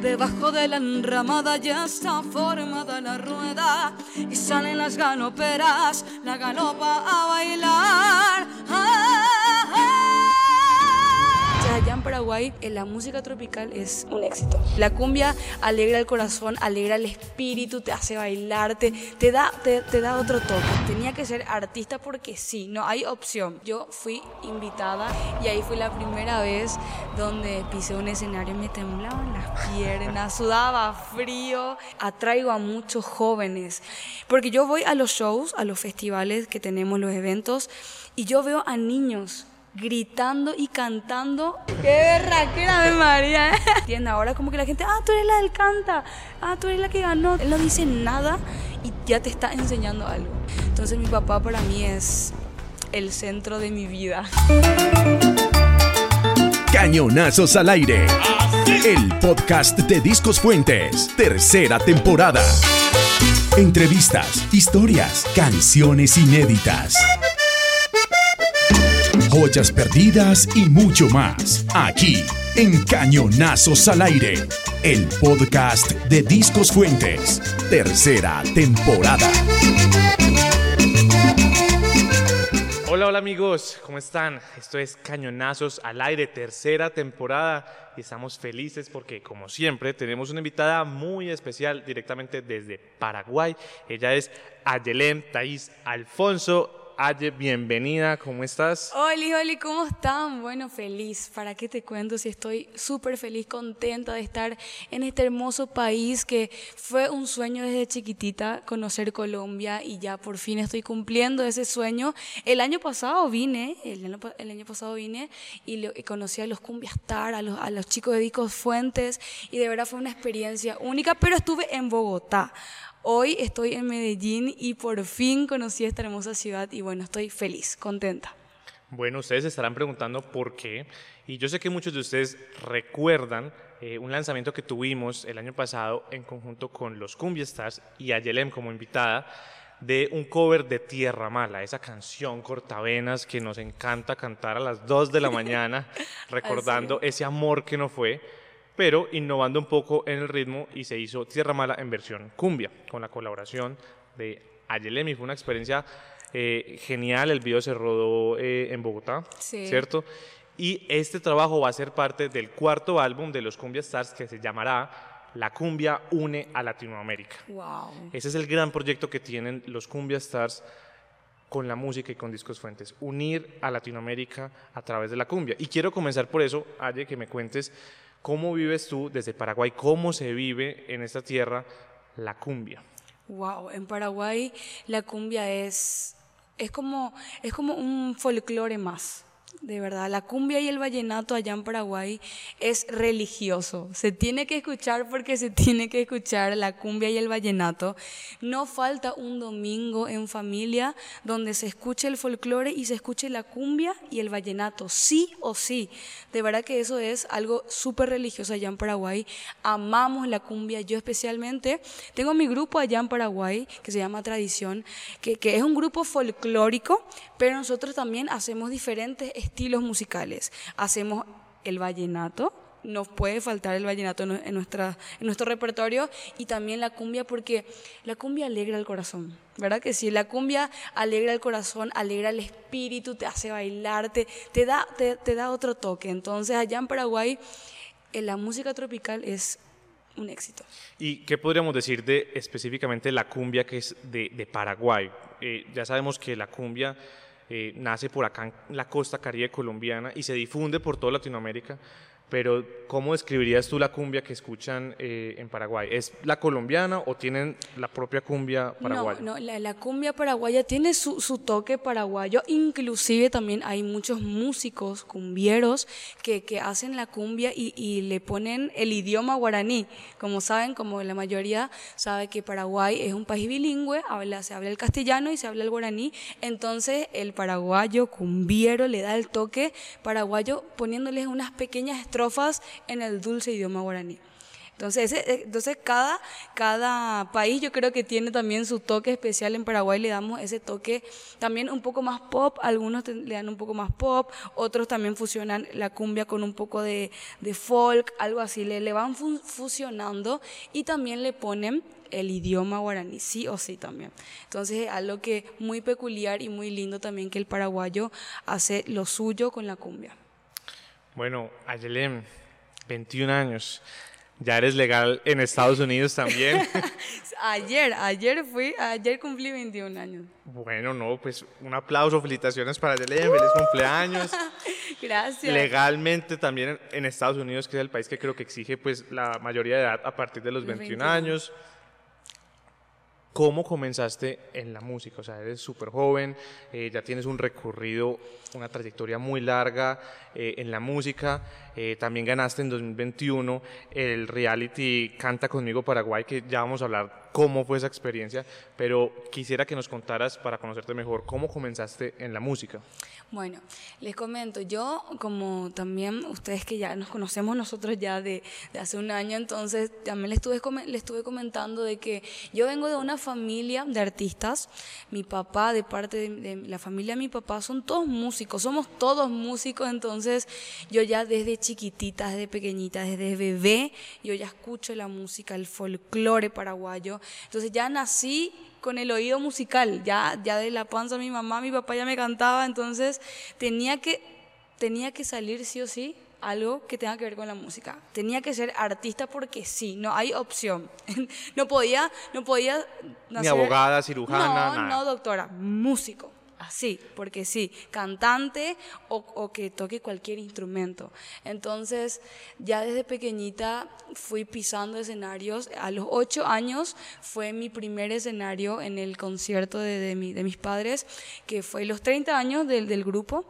Debajo de la enramada ya está formada la rueda y salen las galoperas, la galopa a bailar. Ah, allá en Paraguay eh, la música tropical es un éxito. La cumbia alegra el corazón, alegra el espíritu, te hace bailar, te, da, te, da otro toque. Tenía que ser artista porque sí, no hay opción. Yo fui invitada y ahí fue la primera vez donde pisé un escenario y me temblaban las piernas, sudaba frío. Atraigo a muchos jóvenes porque yo voy a los shows, a los festivales que tenemos, los eventos, y yo veo a niños gritando y cantando. ¡Qué berraquera de María! ¿Entiendes? Ahora como que la gente, ah, tú eres la del canta, ah, tú eres la que ganó. Él no dice nada y ya te está enseñando algo. Entonces mi papá para mí es el centro de mi vida. Cañonazos al aire. El podcast de Discos Fuentes, tercera temporada. Entrevistas, historias, canciones inéditas joyas perdidas y mucho más. Aquí, en Cañonazos al Aire, el podcast de Discos Fuentes, tercera temporada. Hola, hola amigos, ¿cómo están? Esto es Cañonazos al Aire, tercera temporada y estamos felices porque como siempre tenemos una invitada muy especial directamente desde Paraguay. Ella es Ayelén Thais Alfonso. Aye, bienvenida, ¿cómo estás? Hola, hola, ¿cómo están? Bueno, feliz, ¿para qué te cuento si estoy súper feliz, contenta de estar en este hermoso país que fue un sueño desde chiquitita, conocer Colombia y ya por fin estoy cumpliendo ese sueño. El año pasado vine, el año, pasado vine y, conocí a los Cumbiastar, a los, a los chicos de Dicos Fuentes y de verdad fue una experiencia única, pero estuve en Bogotá. Hoy estoy en Medellín y por fin conocí esta hermosa ciudad y bueno, estoy feliz, contenta. Bueno, ustedes se estarán preguntando por qué. Y yo sé que muchos de ustedes recuerdan eh, un lanzamiento que tuvimos el año pasado en conjunto con los Cumbia Stars y Ayelem como invitada de un cover de Tierra Mala, esa canción cortavenas que nos encanta cantar a las 2 de la mañana, recordando ese amor que no fue pero innovando un poco en el ritmo y se hizo Tierra Mala en versión cumbia, con la colaboración de Ayelemi. Fue una experiencia eh, genial, el video se rodó eh, en Bogotá, ¿cierto? Y este trabajo va a ser parte del cuarto álbum de los Cumbia Stars que se llamará La Cumbia Une a Latinoamérica. Wow. Ese es el gran proyecto que tienen los Cumbia Stars con la música y con Discos Fuentes, unir a Latinoamérica a través de la cumbia. Y quiero comenzar por eso, Aye, que me cuentes ¿Cómo vives tú desde Paraguay? ¿Cómo se vive en esta tierra la cumbia? Wow, en Paraguay la cumbia es, es, como, es como un folclore más de verdad. La cumbia y el vallenato allá en Paraguay es religioso. Se tiene que escuchar porque se tiene que escuchar la cumbia y el vallenato. No falta un domingo en familia donde se escuche el folclore y se escuche la cumbia y el vallenato, sí o sí. De verdad que eso es algo súper religioso allá en Paraguay. Amamos la cumbia. Yo especialmente tengo mi grupo allá en Paraguay que se llama Tradición, que, que es un grupo folclórico, pero nosotros también hacemos diferentes estilos musicales. Hacemos el vallenato, nos puede faltar el vallenato en, nuestra, en nuestro repertorio y también la cumbia porque la cumbia alegra el corazón, ¿verdad que sí? La cumbia alegra el corazón, alegra el espíritu, te hace bailar, te, da, te, da otro toque. Entonces allá en Paraguay eh, la música tropical es un éxito. ¿Y qué podríamos decir de específicamente la cumbia que es de, Paraguay? Eh, ya sabemos que la cumbia eh, nace por acá en la costa caribe colombiana y se difunde por toda Latinoamérica, pero ¿cómo describirías tú la cumbia que escuchan eh, en Paraguay? ¿Es la colombiana o tienen la propia cumbia paraguaya? No, no la, cumbia paraguaya tiene su, su, toque paraguayo, inclusive también hay muchos músicos cumbieros que, que hacen la cumbia y, y, le ponen el idioma guaraní. Como saben, como la mayoría sabe que Paraguay es un país bilingüe, habla, se habla el castellano y se habla el guaraní, entonces el paraguayo cumbiero le da el toque paraguayo poniéndoles unas pequeñas estrofas en el dulce idioma guaraní. Entonces, ese- entonces cada, cada país yo creo que tiene también su toque especial. En Paraguay le damos ese toque también un poco más pop, algunos te- le dan un poco más pop, otros también fusionan la cumbia con un poco de, de folk, algo así, le, le van fu- fusionando y también le ponen el idioma guaraní, sí o sí también. Entonces es algo que muy peculiar y muy lindo también que el paraguayo hace lo suyo con la cumbia. Bueno, Ayelem, 21 años. Ya eres legal en Estados Unidos también. Ayer, ayer fui, ayer cumplí 21 años. bueno, no, pues un aplauso, felicitaciones para Ayelem, feliz cumpleaños. Gracias. Legalmente también en Estados Unidos, que es el país que creo que exige pues la mayoría de edad a partir de los Los 21 21. años. ¿Cómo comenzaste en la música? O sea, eres súper joven, eh, ya tienes un recorrido, una trayectoria muy larga eh, en la música. eh, también ganaste en 2021 el reality Canta conmigo Paraguay, que ya vamos a hablar cómo fue esa experiencia, pero quisiera que nos contaras para conocerte mejor cómo comenzaste en la música. Bueno, les comento, yo como también ustedes que ya nos conocemos nosotros ya de, de hace un año, entonces también les estuve, les estuve comentando de que yo vengo de una familia de artistas, mi papá, de parte de, de la familia de mi papá, son todos músicos, somos todos músicos, entonces yo ya desde chiquitita, desde pequeñita, desde bebé, yo ya escucho la música, el folclore paraguayo, entonces ya nací con el oído musical, ya, ya de la panza mi mamá, mi papá ya me cantaba, entonces tenía que, tenía que salir sí o sí algo que tenga que ver con la música. Tenía que ser artista porque sí, no hay opción. No podía, no podía Ni nacer- abogada, cirujana, no, nada. no, doctora, músico. Así, porque sí, cantante o, que toque cualquier instrumento. Entonces, ya desde pequeñita fui pisando escenarios. A los ocho años fue mi primer escenario en el concierto de, de mi- de mis padres, que fue los 30 años del grupo.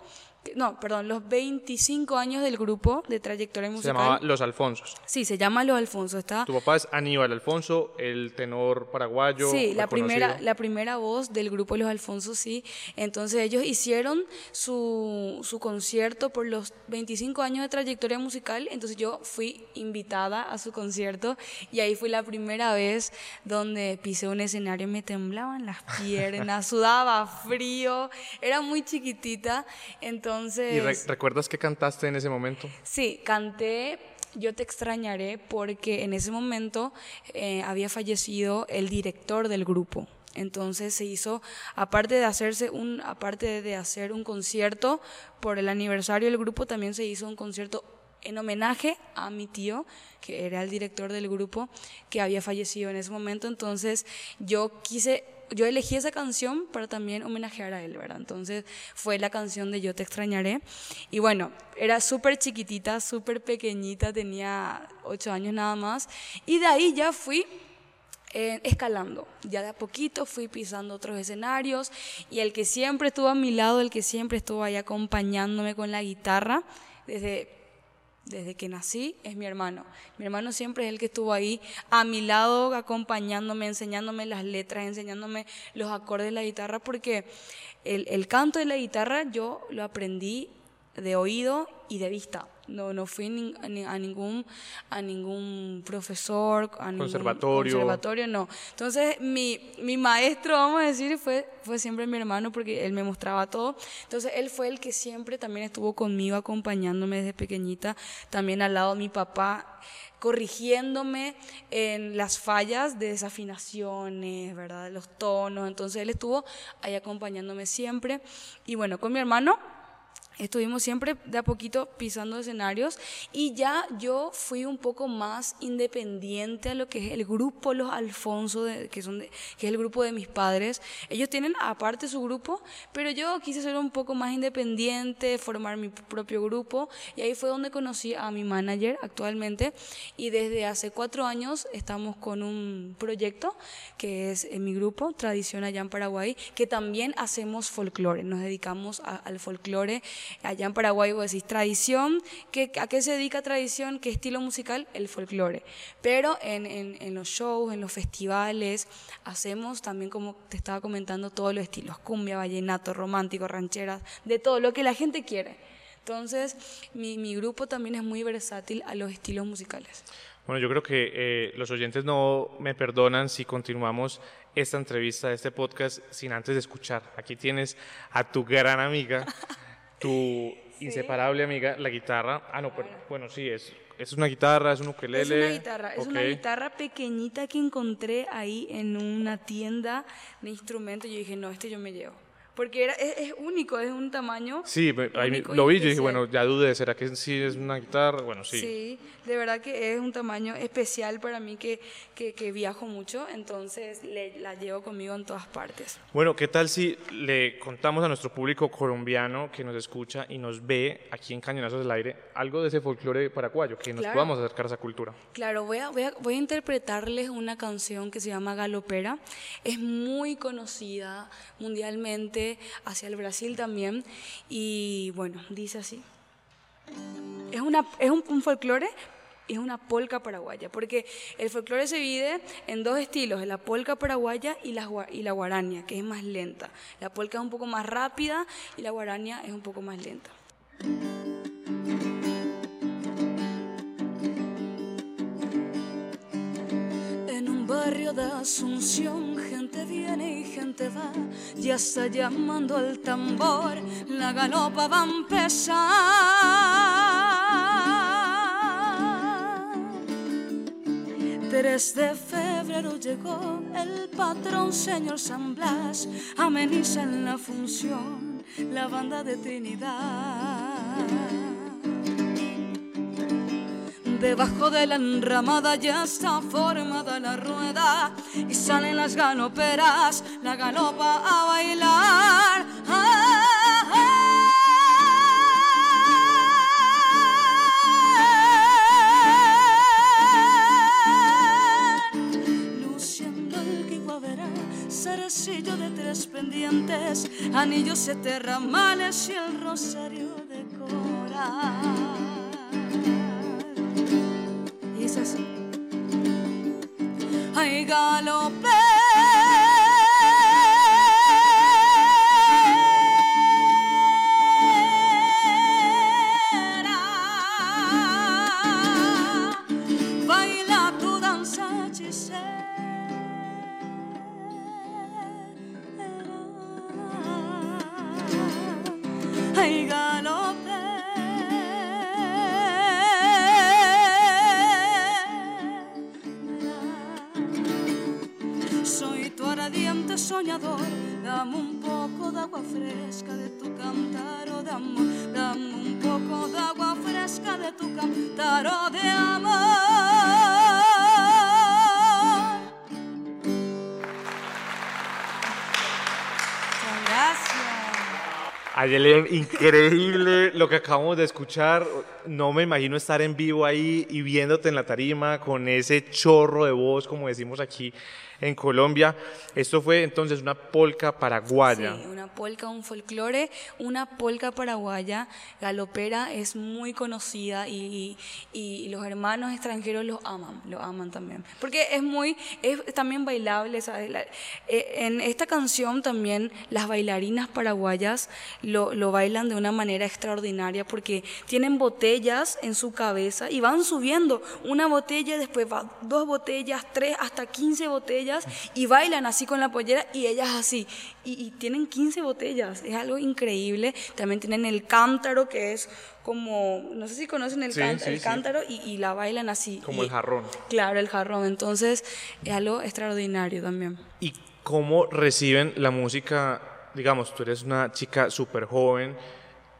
No, perdón, los 25 años del grupo de trayectoria Se musical. llamaba Los Alfonsos. Sí, se llama Los Alfonso. Está Tu papá es Aníbal Alfonso, el tenor paraguayo. Sí, la primera, la primera voz del grupo Los Alfonsos, sí. Entonces ellos hicieron su, su concierto por los 25 años de trayectoria musical, entonces yo fui invitada a su concierto y ahí fue la primera vez donde pisé un escenario y me temblaban las piernas, sudaba frío, era muy chiquitita, entonces... ¿Y re- recuerdas qué cantaste en ese momento? Sí, canté Yo te extrañaré porque en ese momento eh, había fallecido el director del grupo. Entonces se hizo, aparte de hacerse un, aparte de hacer un concierto por el aniversario del grupo, también se hizo un concierto en homenaje a mi tío, que era el director del grupo, que había fallecido en ese momento. Entonces yo quise yo elegí esa canción para también homenajear a él, ¿verdad? Entonces fue la canción de Yo te extrañaré. Y bueno, era súper chiquitita, súper pequeñita, tenía ocho años nada más. Y de ahí ya fui eh, escalando. Ya de a poquito fui pisando otros escenarios y el que siempre estuvo a mi lado, el que siempre estuvo ahí acompañándome con la guitarra, desde desde que nací es mi hermano. Mi hermano siempre es el que estuvo ahí a mi lado, acompañándome, enseñándome las letras, enseñándome los acordes de la guitarra, porque el, el canto de la guitarra yo lo aprendí de oído y de vista. No, no fui ni- a, ni- a ningún, a ningún profesor, a ningún Conservatorio. conservatorio, no. Entonces, mi, mi maestro, vamos a decir, fue, fue siempre mi hermano porque él me mostraba todo. Entonces, él fue el que siempre también estuvo conmigo, acompañándome desde pequeñita. También al lado de mi papá, corrigiéndome en las fallas de desafinaciones, ¿verdad? Los tonos. Entonces, él estuvo ahí acompañándome siempre. Y bueno, con mi hermano Estuvimos siempre de a poquito pisando escenarios y ya yo fui un poco más independiente a lo que es el grupo Los Alfonso, de- que, son de- que es el grupo de mis padres. Ellos tienen aparte su grupo, pero yo quise ser un poco más independiente, formar mi propio grupo y ahí fue donde conocí a mi manager actualmente y desde hace cuatro años estamos con un proyecto que es en mi grupo, Tradición allá en Paraguay, que también hacemos folclore, nos dedicamos a- al folclore. Allá en Paraguay vos decís tradición, ¿qué, ¿a qué se dedica tradición? ¿Qué estilo musical? El folclore. Pero en, en- en los shows, en los festivales, hacemos también, como te estaba comentando, todos los estilos, cumbia, vallenato, romántico, rancheras, de todo lo que la gente quiere. Entonces, mi, mi grupo también es muy versátil a los estilos musicales. Bueno, yo creo que eh, los oyentes no me perdonan si continuamos esta entrevista, este podcast, sin antes escuchar. Aquí tienes a tu gran amiga, tu inseparable amiga, la guitarra. Ah, no, pero, bueno, sí, es, es una guitarra, es un ukelele. Es una guitarra, es una guitarra pequeñita que encontré ahí en una tienda de instrumentos. Yo dije, no, este yo me llevo porque era, es, único, es un tamaño. Sí, ahí lo vi y dije, bueno, ya dudé, ¿será que sí es una guitarra? Bueno, sí. Sí, de verdad que es un tamaño especial para mí que, que, que viajo mucho, entonces le, la llevo conmigo en todas partes. Bueno, ¿qué tal si le contamos a nuestro público colombiano que nos escucha y nos ve aquí en Cañonazos del Aire algo de ese folclore paraguayo, que nos podamos acercar a esa cultura? Claro, voy a, voy, a, voy a interpretarles una canción que se llama Galopera. Es muy conocida mundialmente hacia el Brasil también. Y bueno, dice así. Es, una, es un, folclore, es una polca paraguaya, porque el folclore se divide en dos estilos, la polca paraguaya y la, y la guarania, que es más lenta. La polca es un poco más rápida y la guarania es un poco más lenta. barrio de Asunción, viene y gente va, ya está llamando al tambor, la galopa va a empezar. 3 de febrero llegó el patrón señor San Blas, ameniza en la función la banda de Trinidad. Debajo de la enramada ya está formada la rueda y salen las galoperas, la galopa a bailar. El guiguaverá, cerecillo de tres pendientes, anillos males y el rosario de coral. Ay, increíble lo que acabamos de escuchar. No me imagino estar en vivo ahí y viéndote en la tarima con ese chorro de voz, como decimos aquí en Colombia. Esto fue entonces una polca paraguaya. Sí, una polca, un folclore, una polca paraguaya. Galopera es muy conocida y, y, los hermanos extranjeros lo aman, lo aman también. Porque es muy, es también bailable. Eh, en esta canción también las bailarinas paraguayas lo, lo bailan de una manera extraordinaria porque tienen botellas en su cabeza y van subiendo una botella, después va dos botellas, tres, hasta 15 botellas y bailan así con la pollera y ellas así. Y, tienen 15 botellas, es algo increíble. También tienen el cántaro que es como, no sé si conocen el, cántaro y, la bailan así. Como el jarrón. Claro, el jarrón. Entonces es algo extraordinario también. ¿Y cómo reciben la música? Digamos, tú eres una chica súper joven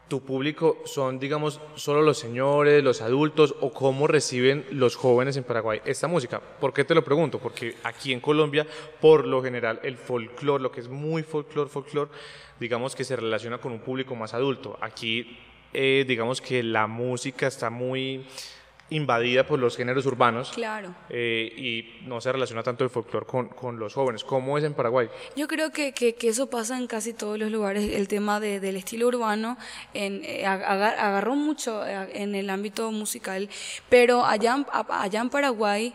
tu público son, digamos, solo los señores, los adultos o cómo reciben los jóvenes en Paraguay esta música? ¿Por qué te lo pregunto? Porque aquí en Colombia, por lo general, el folclore, lo que es muy folclore, folclore, digamos que se relaciona con un público más adulto. Aquí, eh, digamos que la música está muy invadida por los géneros urbanos. Claro. Eh, y no se relaciona tanto el folclore con, con, los jóvenes. ¿Cómo es en Paraguay? Yo creo que, que, eso pasa en casi todos los lugares. El tema de, del estilo urbano en, eh, agarró mucho eh, en el ámbito musical, pero allá, allá en Paraguay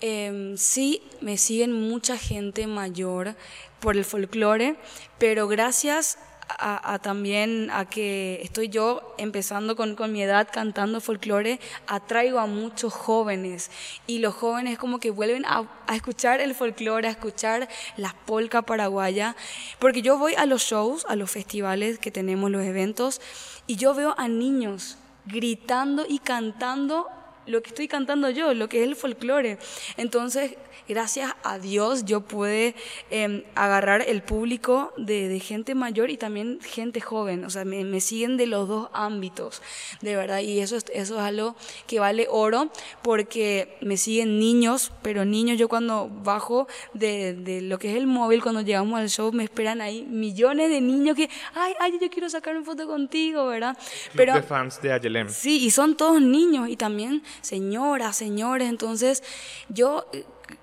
em, sí me siguen mucha gente mayor por el folclore, pero gracias a, a también a que estoy yo empezando con, con mi edad cantando folclore, atraigo a muchos jóvenes. Y los jóvenes como que vuelven a, a escuchar el folclore, a escuchar las polca paraguaya, porque yo voy a los shows, a los festivales que tenemos, los eventos, y yo veo a niños gritando y cantando lo que estoy cantando yo, lo que es el folclore. Entonces, gracias a Dios yo pude em, agarrar el público de, de, gente mayor y también gente joven. O sea, me, me, siguen de los dos ámbitos, de verdad. Y eso, eso es algo que vale oro porque me siguen niños, pero niños, yo cuando bajo de, de lo que es el móvil, cuando llegamos al show, me esperan ahí millones de niños que, ay, ay, yo quiero sacar una foto contigo, ¿verdad? Club de fans de Ayelem. Sí, y son todos niños y también señoras, señores. Entonces, yo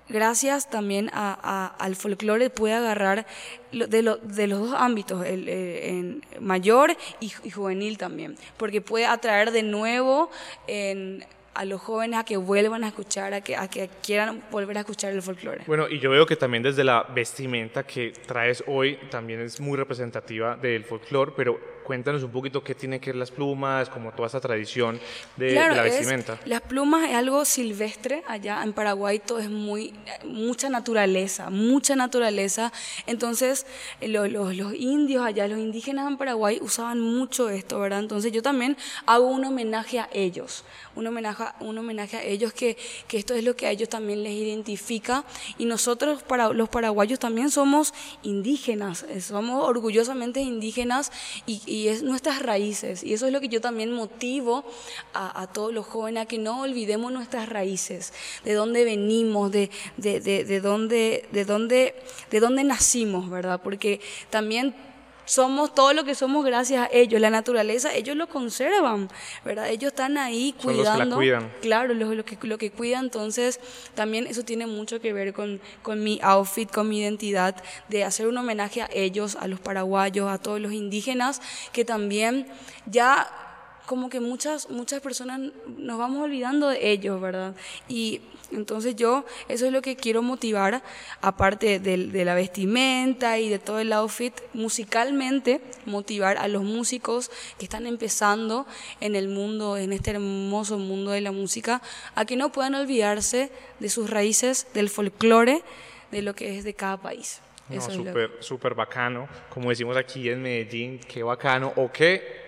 gracias también al folclore pude agarrar de, lo, de, los dos ámbitos, el, el mayor y, y, juvenil también, porque puede atraer de nuevo en, a los jóvenes a que vuelvan a escuchar, a que, a que quieran volver a escuchar el folclore. Bueno, y yo veo que también desde la vestimenta que traes hoy también es muy representativa del folclore, pero cuéntanos un poquito qué tiene que ver las plumas, como toda esa tradición de, claro, de la vestimenta. Es, las plumas es algo silvestre, allá en Paraguay todo es muy, mucha naturaleza, mucha naturaleza, entonces los, los, los indios allá, los indígenas en Paraguay usaban mucho esto, ¿verdad? Entonces yo también hago un homenaje a ellos, un homenaje, un homenaje a ellos que, que esto es lo que a ellos también les identifica y nosotros para los paraguayos también somos indígenas, somos orgullosamente indígenas y, y es nuestras raíces. Y eso es lo que yo también motivo a, a, todos los jóvenes, a que no olvidemos nuestras raíces, de dónde venimos, de, de, de, de, dónde, de, dónde, de dónde nacimos, ¿verdad? Porque también somos todo lo que somos gracias a ellos, la naturaleza, ellos lo conservan, ¿verdad? Ellos están ahí Son cuidando. Los que la cuidan. Claro, lo, lo, que, lo que cuidan, entonces también eso tiene mucho que ver con, con mi outfit, con mi identidad, de hacer un homenaje a ellos, a los paraguayos, a todos los indígenas, que también ya como que muchas, muchas personas nos vamos olvidando de ellos, ¿verdad? Y entonces yo, eso es lo que quiero motivar, aparte de, de, la vestimenta y de todo el outfit, musicalmente motivar a los músicos que están empezando en el mundo, en este hermoso mundo de la música, a que no puedan olvidarse de sus raíces, del folclore, de lo que es de cada país. No, súper, súper bacano. Como decimos aquí en Medellín, qué bacano. O qué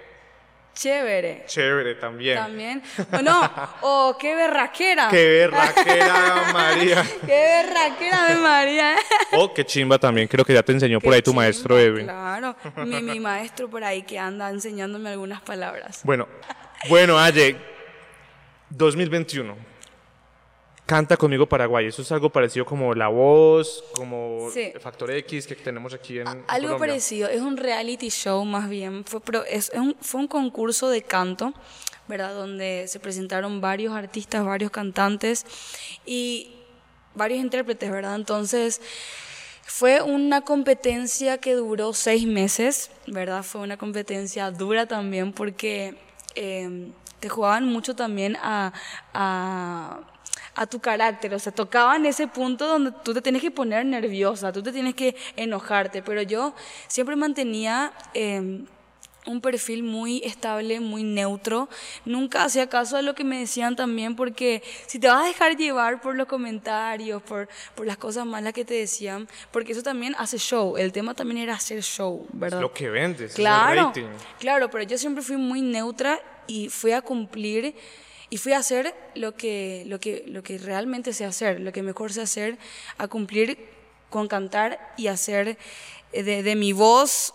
Chévere. Chévere también. También. O no, o qué berraquera. Qué berraquera, María. qué berraquera de María. o qué chimba también, creo que ya te enseñó por ahí tu chimba, maestro Edwin. Claro, mi, mi, maestro por ahí que anda enseñándome algunas palabras. Bueno, bueno, Aye, 2021. Canta conmigo Paraguay. Eso es algo parecido como La Voz, como sí. Factor X que tenemos aquí en. Algo Colombia. parecido. Es un reality show más bien. Fue, pero es, es un, fue un concurso de canto, ¿verdad? Donde se presentaron varios artistas, varios cantantes y varios intérpretes, ¿verdad? Entonces. Fue una competencia que duró seis meses, ¿verdad? Fue una competencia dura también porque eh, te jugaban mucho también a, a a tu carácter, o sea, tocaban ese punto donde tú te tienes que poner nerviosa, tú te tienes que enojarte, pero yo siempre mantenía eh, un perfil muy estable, muy neutro, nunca hacía caso a lo que me decían también, porque si te vas a dejar llevar por los comentarios, por, por las cosas malas que te decían, porque eso también hace show, el tema también era hacer show, ¿verdad? Lo que vendes, claro, es el rating. Claro, pero yo siempre fui muy neutra y fui a cumplir y fui a hacer lo que, lo, que, lo que realmente sé hacer, lo que mejor sé hacer, a cumplir con cantar y hacer de, de mi voz,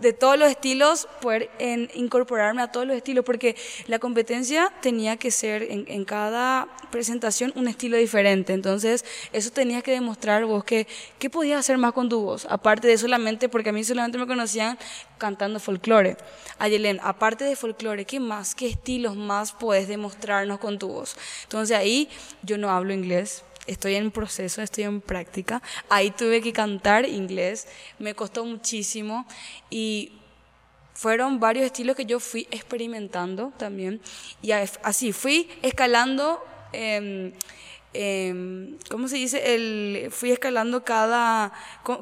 de todos los estilos, poder incorporarme a todos los estilos, porque la competencia tenía que ser en, cada presentación un estilo diferente. Entonces, eso tenías que demostrar vos que, ¿qué podías hacer más con tu voz? Aparte de solamente, porque a mí solamente me conocían cantando folclore. Ayelen, aparte de folclore, ¿qué más? ¿Qué estilos más puedes demostrarnos con tu voz? Entonces, ahí yo no hablo inglés estoy en proceso, estoy en práctica. Ahí tuve que cantar inglés, me costó muchísimo y fueron varios estilos que yo fui experimentando también y así fui escalando eh, em, ¿cómo se dice? El, fui escalando cada,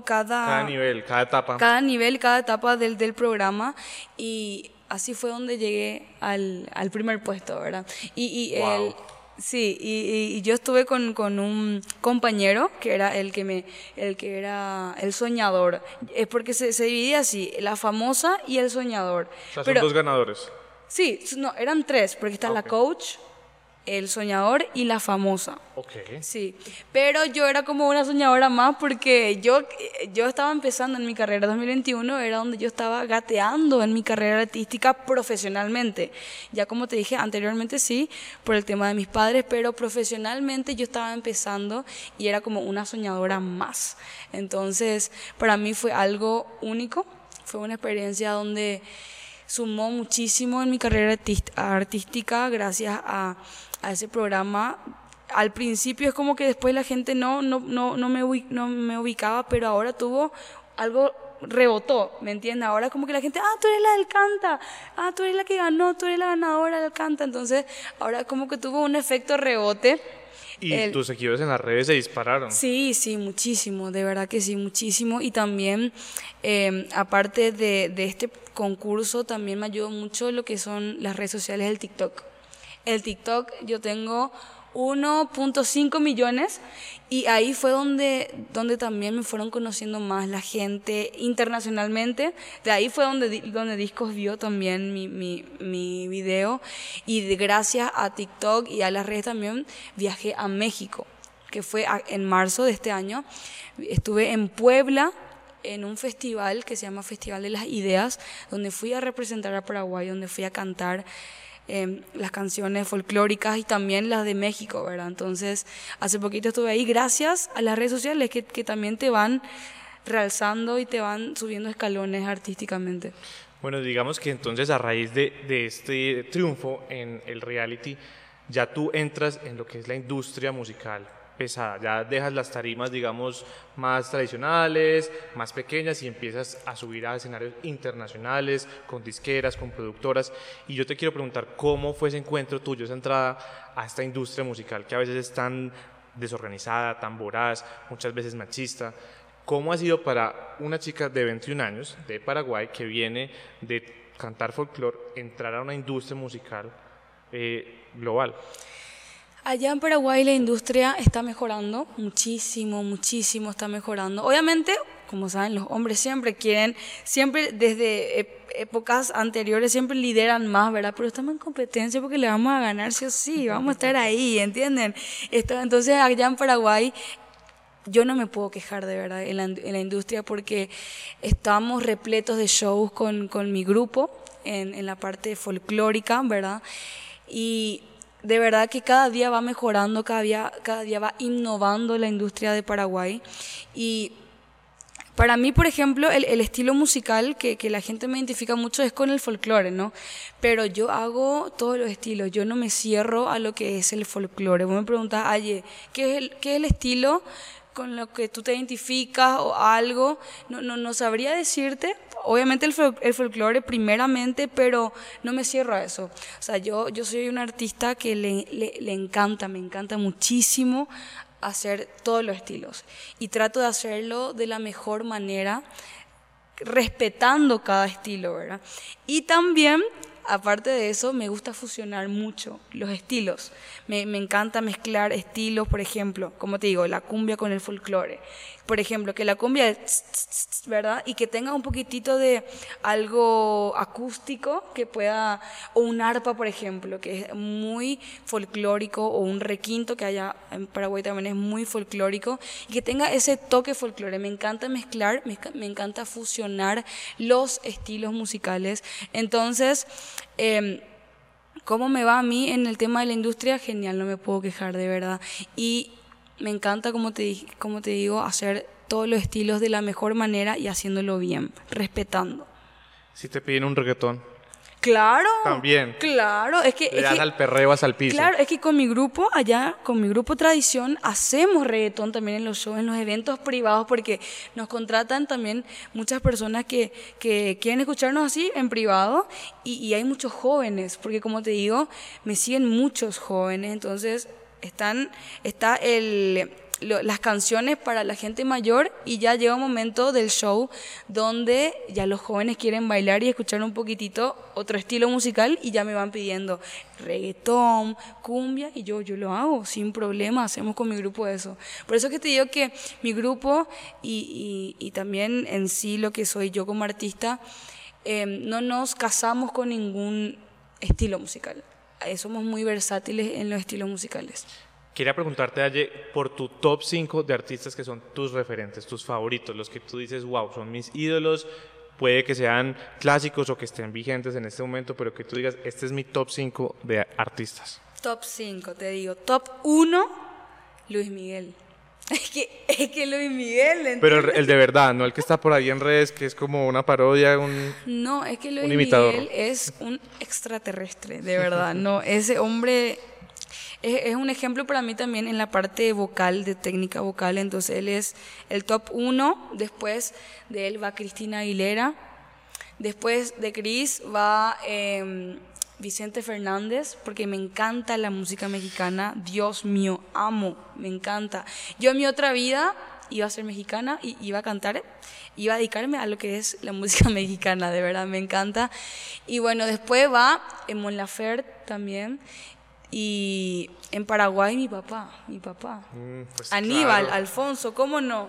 cada, Cada nivel, cada etapa. cada nivel, cada etapa del, del programa y así fue donde llegué al, al primer puesto, ¿verdad? Y, y Wow. el- sí, y, y- y yo estuve con, con un compañero que era el que me, el que era el soñador. Es porque se, se dividía así, la famosa y el soñador. o sea, son Pero- dos ganadores. Sí, no, eran tres, porque está la coach, el soñador y la famosa. Ok. Sí, pero yo era como una soñadora más porque yo, yo estaba empezando en mi carrera 2021, era donde yo estaba gateando en mi carrera artística profesionalmente. Ya como te dije anteriormente, sí, por el tema de mis padres, pero profesionalmente yo estaba empezando y era como una soñadora más. Entonces, para mí fue algo único, fue una experiencia donde sumó muchísimo en mi carrera artística gracias a, a ese programa. Al principio es como que después la gente no, no, no, no, me, no me ubicaba, pero ahora tuvo algo rebotó, ¿me entiendes? Ahora como que la gente, ah, tú eres la del canta, ah, tú eres la que ganó, tú eres la ganadora del canta, entonces ahora como que tuvo un efecto rebote. Y El- tus seguidores en las redes se dispararon. Sí, sí, muchísimo, de verdad que sí, muchísimo. Y también, eh, aparte de, de este concurso, también me ayudó mucho lo que son las redes sociales del TikTok. El TikTok yo tengo 1.5 millones y ahí fue donde, donde también me fueron conociendo más la gente internacionalmente. De ahí fue donde, donde Discos vio también mi, mi, mi video y de- gracias a TikTok y a las redes también viajé a México, que fue a- en marzo de este año. Estuve en Puebla en un festival que se llama Festival de las Ideas, donde fui a representar a Paraguay, donde fui a cantar eh, las canciones folclóricas y también las de México, ¿verdad? Entonces, hace poquito estuve ahí gracias a las redes sociales que, que también te van realzando y te van subiendo escalones artísticamente. Bueno, digamos que entonces a raíz de, de este triunfo en el reality, ya tú entras en lo que es la industria musical pesada, ya dejas las tarimas, digamos, más tradicionales, más pequeñas y empiezas a subir a escenarios internacionales, con disqueras, con productoras. Y yo te quiero preguntar, ¿cómo fue ese encuentro tuyo, esa entrada a esta industria musical que a veces es tan desorganizada, tan voraz, muchas veces machista? ¿Cómo ha sido para una chica de 21 años de Paraguay que viene de cantar folclore entrar a una industria musical eh, global? Allá en Paraguay la industria está mejorando muchísimo, muchísimo está mejorando. Obviamente, como saben, los hombres siempre quieren, siempre desde épocas anteriores siempre lideran más, ¿verdad? Pero estamos en competencia porque le vamos a ganar sí o sí, vamos a estar ahí, ¿entienden? Entonces allá en Paraguay yo no me puedo quejar de verdad en la, en la industria porque estamos repletos de shows con, con mi grupo en, en la parte folclórica, ¿verdad? Y de verdad que cada día va mejorando, cada día, cada día va innovando la industria de Paraguay. Y para mí, por ejemplo, el, estilo musical que, que la gente me identifica mucho es con el folclore, ¿no? Pero yo hago todos los estilos, yo no me cierro a lo que es el folclore. Vos me preguntas, Aye, ¿qué es el, qué es el estilo con lo que tú te identificas o algo? No, no, no sabría decirte. Obviamente el, fol- el folclore primeramente, pero no me cierro a eso. O sea, yo, yo soy un artista que le, le, le encanta, me encanta muchísimo hacer todos los estilos y trato de hacerlo de la mejor manera respetando cada estilo, ¿verdad? Y también, aparte de eso, me gusta fusionar mucho los estilos. Me, encanta mezclar estilos, por ejemplo, como te digo, la cumbia con el folclore. Por ejemplo, que la cumbia, ¿verdad? Y que tenga un poquitito de algo acústico que pueda, o un arpa, por ejemplo, que es muy folclórico, o un requinto que allá en Paraguay también es muy folclórico, y que tenga ese toque folclore. Me encanta mezclar, me, encanta fusionar los estilos musicales. Entonces, eh, ¿cómo me va a mí en el tema de la industria? Genial, no me puedo quejar de verdad. Y me encanta, como te, como te digo, hacer todos los estilos de la mejor manera y haciéndolo bien, respetando. Si te piden un reggaetón, Claro. También. Claro, es que... le es das que- al perreo, vas al piso. Claro, es que con mi grupo, allá, con mi grupo Tradición, hacemos reggaetón también en los shows, en los eventos privados, porque nos contratan también muchas personas que, que quieren escucharnos así en privado y, y hay muchos jóvenes, porque como te digo, me siguen muchos jóvenes, entonces Están, está el, las canciones para la gente mayor y ya llega un momento del show donde ya los jóvenes quieren bailar y escuchar un poquitito otro estilo musical y ya me van pidiendo reggaetón, cumbia y yo, yo lo hago sin problema, hacemos con mi grupo eso. Por eso que te digo que mi grupo y, y, también en sí lo que soy yo como artista, eh, no nos casamos con ningún estilo musical. Eh, somos muy versátiles en los estilos musicales. Quería preguntarte, Aye, por tu top 5 de artistas que son tus referentes, tus favoritos, los que tú dices, wow, son mis ídolos, puede que sean clásicos o que estén vigentes en este momento, pero que tú digas, este es mi top 5 de artistas. Top 5, te digo. Top 1, Luis Miguel. Es que, es que Luis Miguel. Pero el, de verdad, no el que está por ahí en redes, que es como una parodia, un. No, es que Luis Miguel es un extraterrestre, de verdad. No, ese hombre es, un ejemplo para mí también en la parte vocal, de técnica vocal. Entonces él es el top uno. Después de él va Cristina Aguilera. Después de Cris va em, Vicente Fernández, porque me encanta la música mexicana. Dios mío, amo, me encanta. Yo en mi otra vida iba a ser mexicana y iba a cantar, iba a dedicarme a lo que es la música mexicana, de verdad, me encanta. Y bueno, después va Mon Laferte también. Y en Paraguay mi papá, mi papá. Mm, pues Aníbal, Alfonso, ¿cómo no?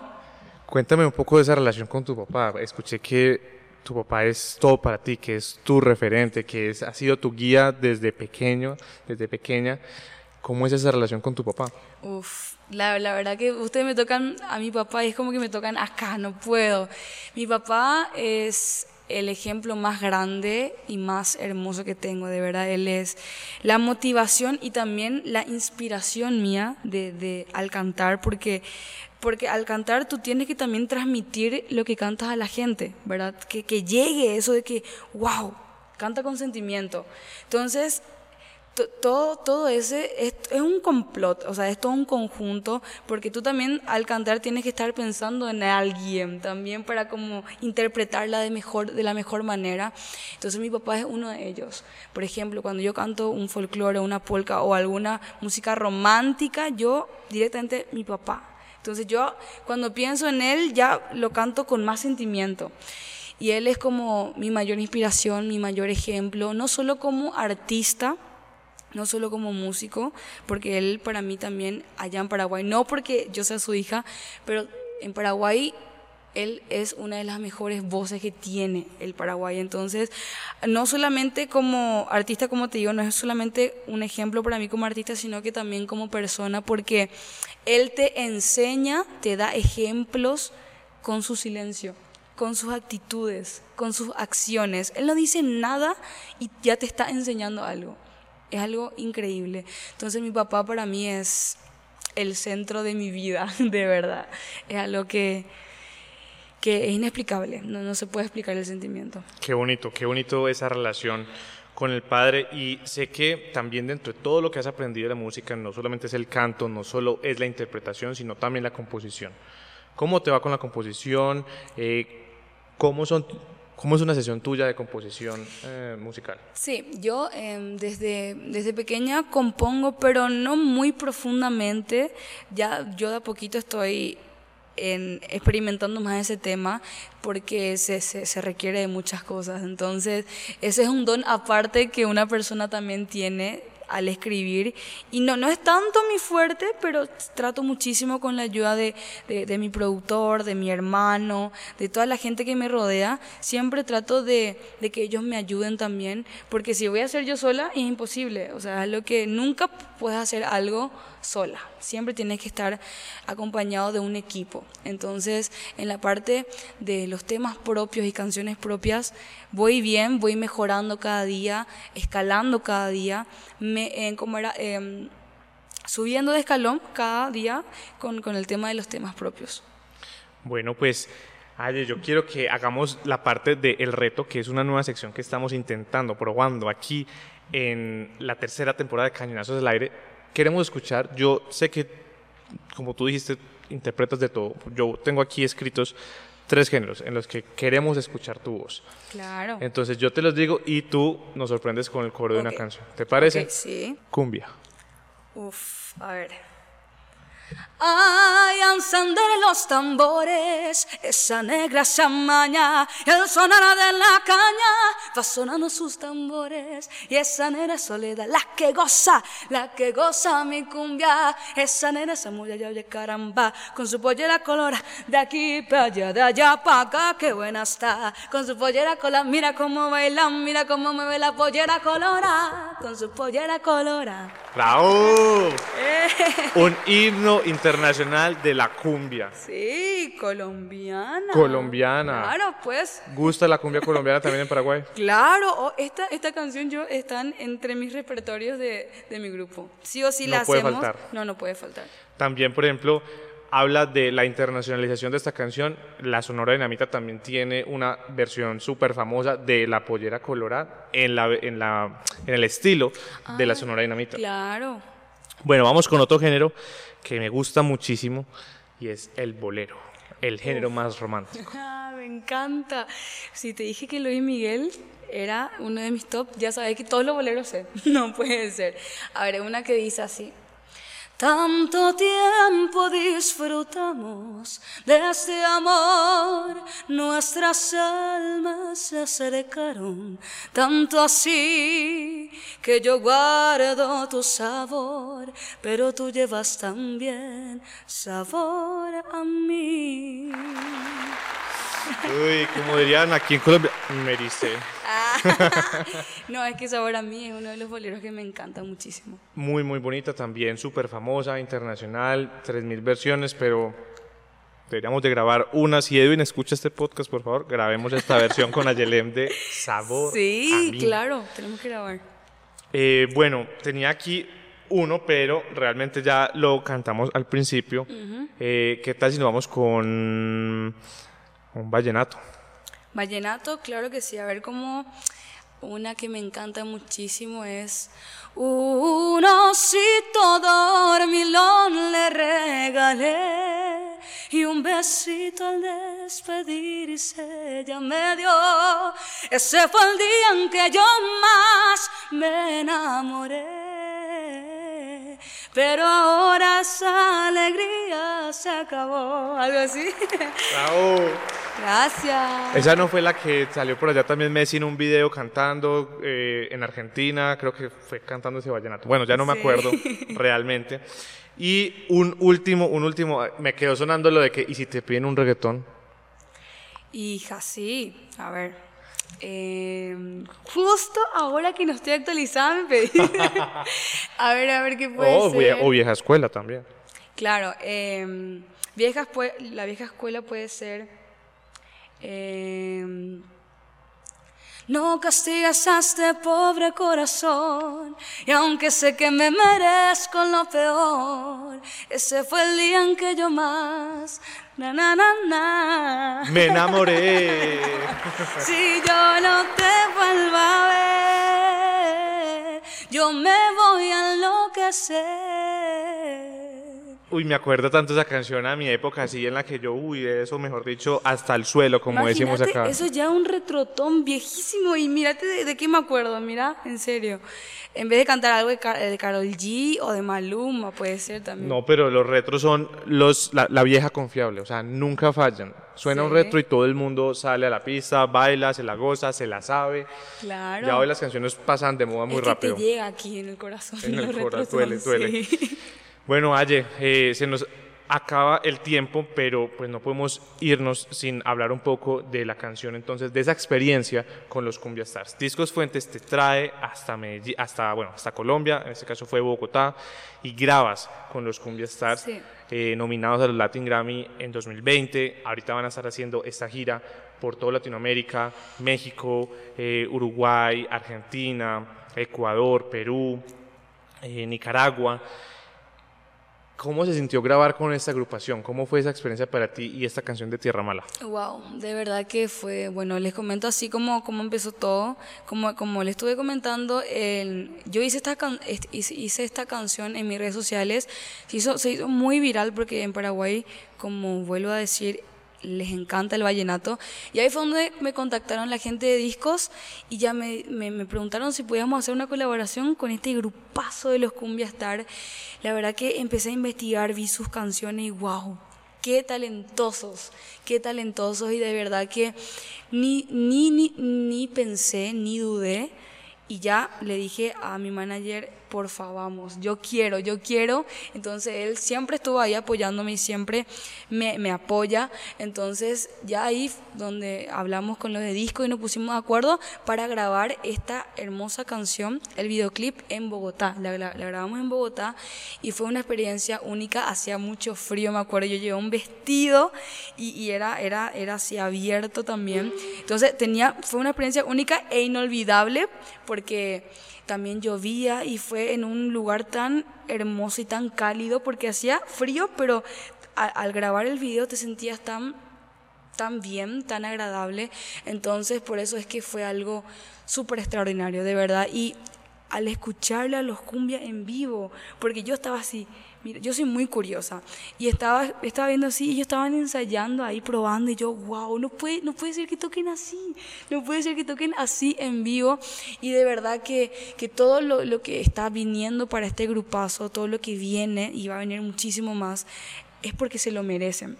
Cuéntame un poco de esa relación con tu papá. Escuché que tu papá es todo para ti, que es tu referente, que es, ha sido tu guía desde pequeño, desde pequeña. ¿Cómo es esa relación con tu papá? Uf, la, la, verdad que ustedes me tocan a mi papá y es como que me tocan acá, no puedo. Mi papá es el ejemplo más grande y más hermoso que tengo, de verdad. Él es la motivación y también la inspiración mía de, de al cantar, porque, porque al cantar tú tienes que también transmitir lo que cantas a la gente, ¿verdad? Que, que llegue eso de que, wow, canta con sentimiento. Entonces, todo, todo ese es, un complot, o sea, es todo un conjunto, porque tú también al cantar tienes que estar pensando en alguien también para como interpretarla de, mejor, de la mejor manera. Entonces mi papá es uno de ellos. Por ejemplo, cuando yo canto un folclore, una polka o alguna música romántica, yo directamente mi papá. Entonces yo cuando pienso en él ya lo canto con más sentimiento. Y él es como mi mayor inspiración, mi mayor ejemplo, no solo como artista, no solo como músico, porque él para mí también allá en Paraguay, no porque yo sea su hija, pero en Paraguay él es una de las mejores voces que tiene el Paraguay. Entonces, no solamente como artista, como te digo, no es solamente un ejemplo para mí como artista, sino que también como persona, porque él te enseña, te da ejemplos con su silencio con sus actitudes, con sus acciones. Él no dice nada y ya te está enseñando algo es algo increíble. Entonces mi papá para mí es el centro de mi vida, de verdad. Es algo que, que es inexplicable, no, no se puede explicar el sentimiento. Qué bonito, qué bonito esa relación con el padre y sé que también dentro de todo lo que has aprendido de la música no solamente es el canto, no solo es la interpretación, sino también la composición. ¿Cómo te va con la composición? Eh, ¿Cómo son ¿Cómo es una sesión tuya de composición eh, musical? Sí, yo em, desde, desde pequeña compongo, pero no muy profundamente. Ya yo de a poquito estoy en, experimentando más ese tema porque se, se, se, requiere de muchas cosas. Entonces, ese es un don aparte que una persona también tiene al escribir. Y no, no es tanto mi fuerte, pero trato muchísimo con la ayuda de, de, mi productor, de mi hermano, de toda la gente que me rodea. Siempre trato de, de, que ellos me ayuden también, porque si voy a hacer yo sola es imposible. O sea, es lo que nunca puedes hacer algo sola. Siempre tienes que estar acompañado de un equipo. Entonces, en la parte de los temas propios y canciones propias, voy bien, voy mejorando cada día, escalando cada día, me, eh, como era, em, subiendo de escalón cada día con, con el tema de los temas propios. Bueno, pues Aye, yo quiero que hagamos la parte del reto, que es una nueva sección que estamos intentando, probando aquí en la tercera temporada de Cañonazos del Aire queremos escuchar. Yo sé que, como tú dijiste, interpretas de todo. Yo tengo aquí escritos tres géneros en los que queremos escuchar tu voz. Claro. Entonces yo te los digo y tú nos sorprendes con el coro de una canción. ¿Te parece? sí. Cumbia. Uf, a ver. Ay, encender los tambores, esa negra chamaña, el sonar de la caña, va sonando sus tambores, y esa negra soledad, la que goza, la que goza mi cumbia, esa negra esa mujer ya oye caramba, con su pollera colora, de aquí para allá, de allá para acá, qué buena está, con su pollera colora, mira cómo baila, mira cómo mueve la pollera colora, con su pollera colora. ¡Bravo! Eh. Un himno internacional de la cumbia. Sí, colombiana. Colombiana. Claro, pues. ¿Gusta la cumbia colombiana también en Paraguay? Claro, oh, esta, esta canción yo están entre mis repertorios de, de mi grupo. Sí o sí No la puede hacemos. faltar. No, no puede faltar. También, por ejemplo, habla de la internacionalización de esta canción. La Sonora Dinamita también tiene una versión súper famosa de La Pollera Colorada en, la, en, la, en el estilo de la Sonora Dinamita. Claro. Bueno, vamos con otro género que me gusta muchísimo y es el bolero, el género más romántico. Ah, me encanta. Si te dije que Luis Miguel era uno de mis top, ya sabes que todos los boleros sé. No puede ser. A ver, una que dice así. Tanto tiempo disfrutamos de este amor, nuestras almas se acercaron, tanto así que yo guardo tu sabor, pero tú llevas también sabor a mí. Uy, como dirían aquí en Colombia, me ericé. No, es que sabor a mí es uno de los boleros que me encanta muchísimo. Muy, muy bonita también, súper famosa, internacional, 3.000 versiones, pero deberíamos de grabar una. Si Edwin escucha este podcast, por favor, grabemos esta versión con Ayelem de Sabor a Sí, mí. claro, tenemos que grabar. Eh, bueno, tenía aquí uno, pero realmente ya lo cantamos al principio. Eh, ¿Qué tal si nos vamos con un vallenato? Vallenato, claro que sí. A ver cómo una que me encanta muchísimo es un osito dormilón le regalé y un besito al despedirse ella me dio. Ese fue el día en que yo más me enamoré. Pero ahora esa alegría se acabó. Algo así. ¡Bravo! Gracias. Esa no fue la que salió por allá también Messi en un video cantando eh, en Argentina, creo que fue cantando ese vallenato. Bueno, ya no me Sí. acuerdo realmente. Y un último, un último, me quedó sonando lo de que, ¿y si te piden un reggaetón? Hija, sí. A ver. Eh, justo ahora que no estoy actualizada me pedí. a ver, a ver qué puede O, vie- ser. o vieja escuela también. Claro, eh, la vieja escuela puede ser. eh, no castigas a este pobre corazón, y aunque sé que me merezco lo peor, ese fue el día en que yo más. Na, na, na, na. Me enamoré. Si yo no te vuelvo a ver, yo me voy a enloquecer. Uy, me acuerdo tanto esa canción a mi época, así en la que yo, uy, eso, mejor dicho, hasta el suelo, como decimos acá. Eso ya un retrotón viejísimo y mírate de, de qué me acuerdo, mira, en serio. En vez de cantar algo de, Ca- de Carol G o de Maluma, puede ser también. No, pero los retros son los, la, la vieja confiable, o sea, nunca fallan. Suena un retro y todo el mundo sale a la pista, baila, se la goza, se la sabe. Claro. Ya hoy las canciones pasan de moda muy es que rápido. te llega aquí en el corazón. En el corazón, duele, duele. sí. Bueno, Aye, eh, se nos acaba el tiempo, pero pues no podemos irnos sin hablar un poco de la canción, entonces, de esa experiencia con los Cumbia Stars. Discos Fuentes te trae hasta Medellín, hasta, bueno, hasta Colombia, en este caso fue Bogotá, y grabas con los Cumbia Stars, Sí. eh, nominados a los Latin Grammy en 2020. Ahorita van a estar haciendo esta gira por toda Latinoamérica, México, eh, Uruguay, Argentina, Ecuador, Perú, eh, Nicaragua. ¿Cómo se sintió grabar con esta agrupación? ¿Cómo fue esa experiencia para ti y esta canción de Tierra Mala? Wow, de verdad que fue, bueno, les comento así como, como empezó todo, como, como les estuve comentando, el- yo hice esta, hice esta canción en mis redes sociales, se hizo, se hizo muy viral porque en Paraguay, como vuelvo a decir, les encanta el vallenato. Y ahí fue donde me contactaron la gente de discos y ya me, me, preguntaron si podíamos hacer una colaboración con este grupazo de los Cumbia Star. La verdad que empecé a investigar, vi sus canciones y wow, qué talentosos, qué talentosos y de verdad que ni, ni, ni, ni pensé, ni dudé y ya le dije a mi manager, porfa, vamos, yo quiero, yo quiero. Entonces él siempre estuvo ahí apoyándome y siempre me, me apoya. Entonces ya ahí donde hablamos con los de disco y nos pusimos de acuerdo para grabar esta hermosa canción, el videoclip en Bogotá. La, la, grabamos en Bogotá y fue una experiencia única. Hacía mucho frío, me acuerdo. Yo llevé un vestido y, y era, era, era así abierto también. Entonces tenía, fue una experiencia única e inolvidable porque también llovía y fue en un lugar tan hermoso y tan cálido porque hacía frío, pero al grabar el video te sentías tan tan bien, tan agradable. Entonces, por eso es que fue algo súper extraordinario, de verdad. Y al escucharle a los cumbia en vivo, porque yo estaba así, mira, yo soy muy curiosa, y estaba, estaba viendo así, ellos estaban ensayando ahí, probando, y yo, wow, no puede, no puede ser que toquen así, no puede ser que toquen así en vivo, y de verdad que, que todo lo, lo que está viniendo para este grupazo, todo lo que viene, y va a venir muchísimo más, es porque se lo merecen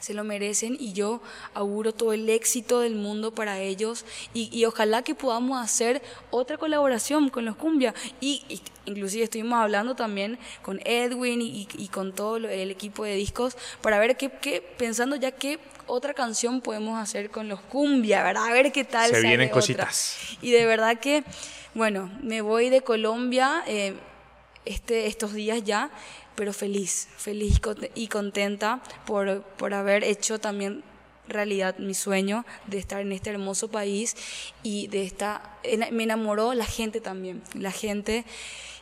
se lo merecen y yo auguro todo el éxito del mundo para ellos y, ojalá que podamos hacer otra colaboración con los Cumbia y, inclusive estuvimos hablando también con Edwin y, con todo el equipo de discos para ver qué, qué, pensando ya qué otra canción podemos hacer con los Cumbia, ¿verdad? A ver qué tal. Se vienen cositas. Y de verdad que, bueno, me voy de Colombia eh, este, estos días ya pero feliz, feliz y contenta por, por haber hecho también realidad mi sueño de estar en este hermoso país y de esta me enamoró la gente también la gente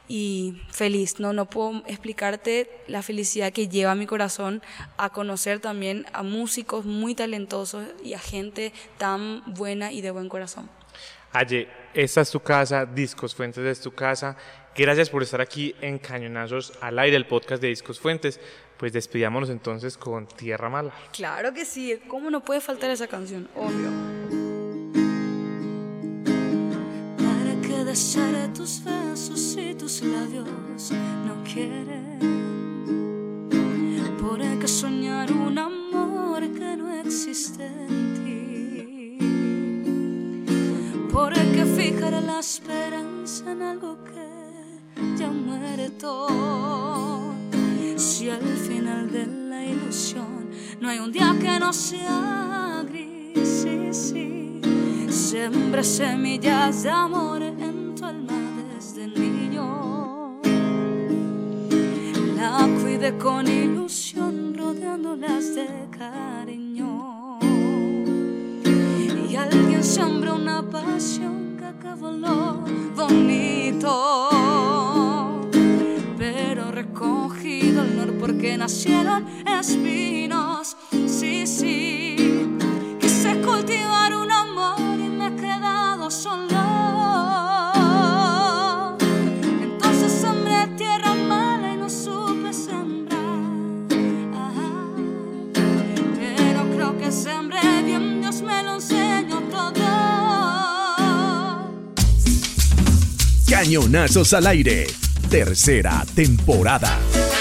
y feliz no no puedo explicarte la felicidad que lleva mi corazón a conocer también a músicos muy talentosos y a gente tan buena y de buen corazón. Aye, esta es tu casa Discos Fuentes es tu casa Gracias por estar aquí en Cañonazos al aire, el podcast de Discos Fuentes. Pues despidámonos entonces con Tierra Mala. Claro que sí, ¿cómo no puede faltar esa canción? Obvio. Para que deseara tus besos y tus labios no quiere. Por que soñar un amor que no existe en ti. Por que fijar la esperanza en algo que Si al final de la ilusión no hay un día que no sea gris, sí, sí. Siempre semillas de amor en tu alma desde niño. La cuide con ilusión, rodeándolas de cariño. Y alguien siembra una pasión que acabó lo bonito. Porque nacieron espinos. Sí, sí, quise cultivar un amor y me he quedado solo. Entonces sembré tierra mala y no supe sembrar. Pero creo que sembré bien, Dios me lo enseñó todo. Cañonazos al aire, tercera temporada.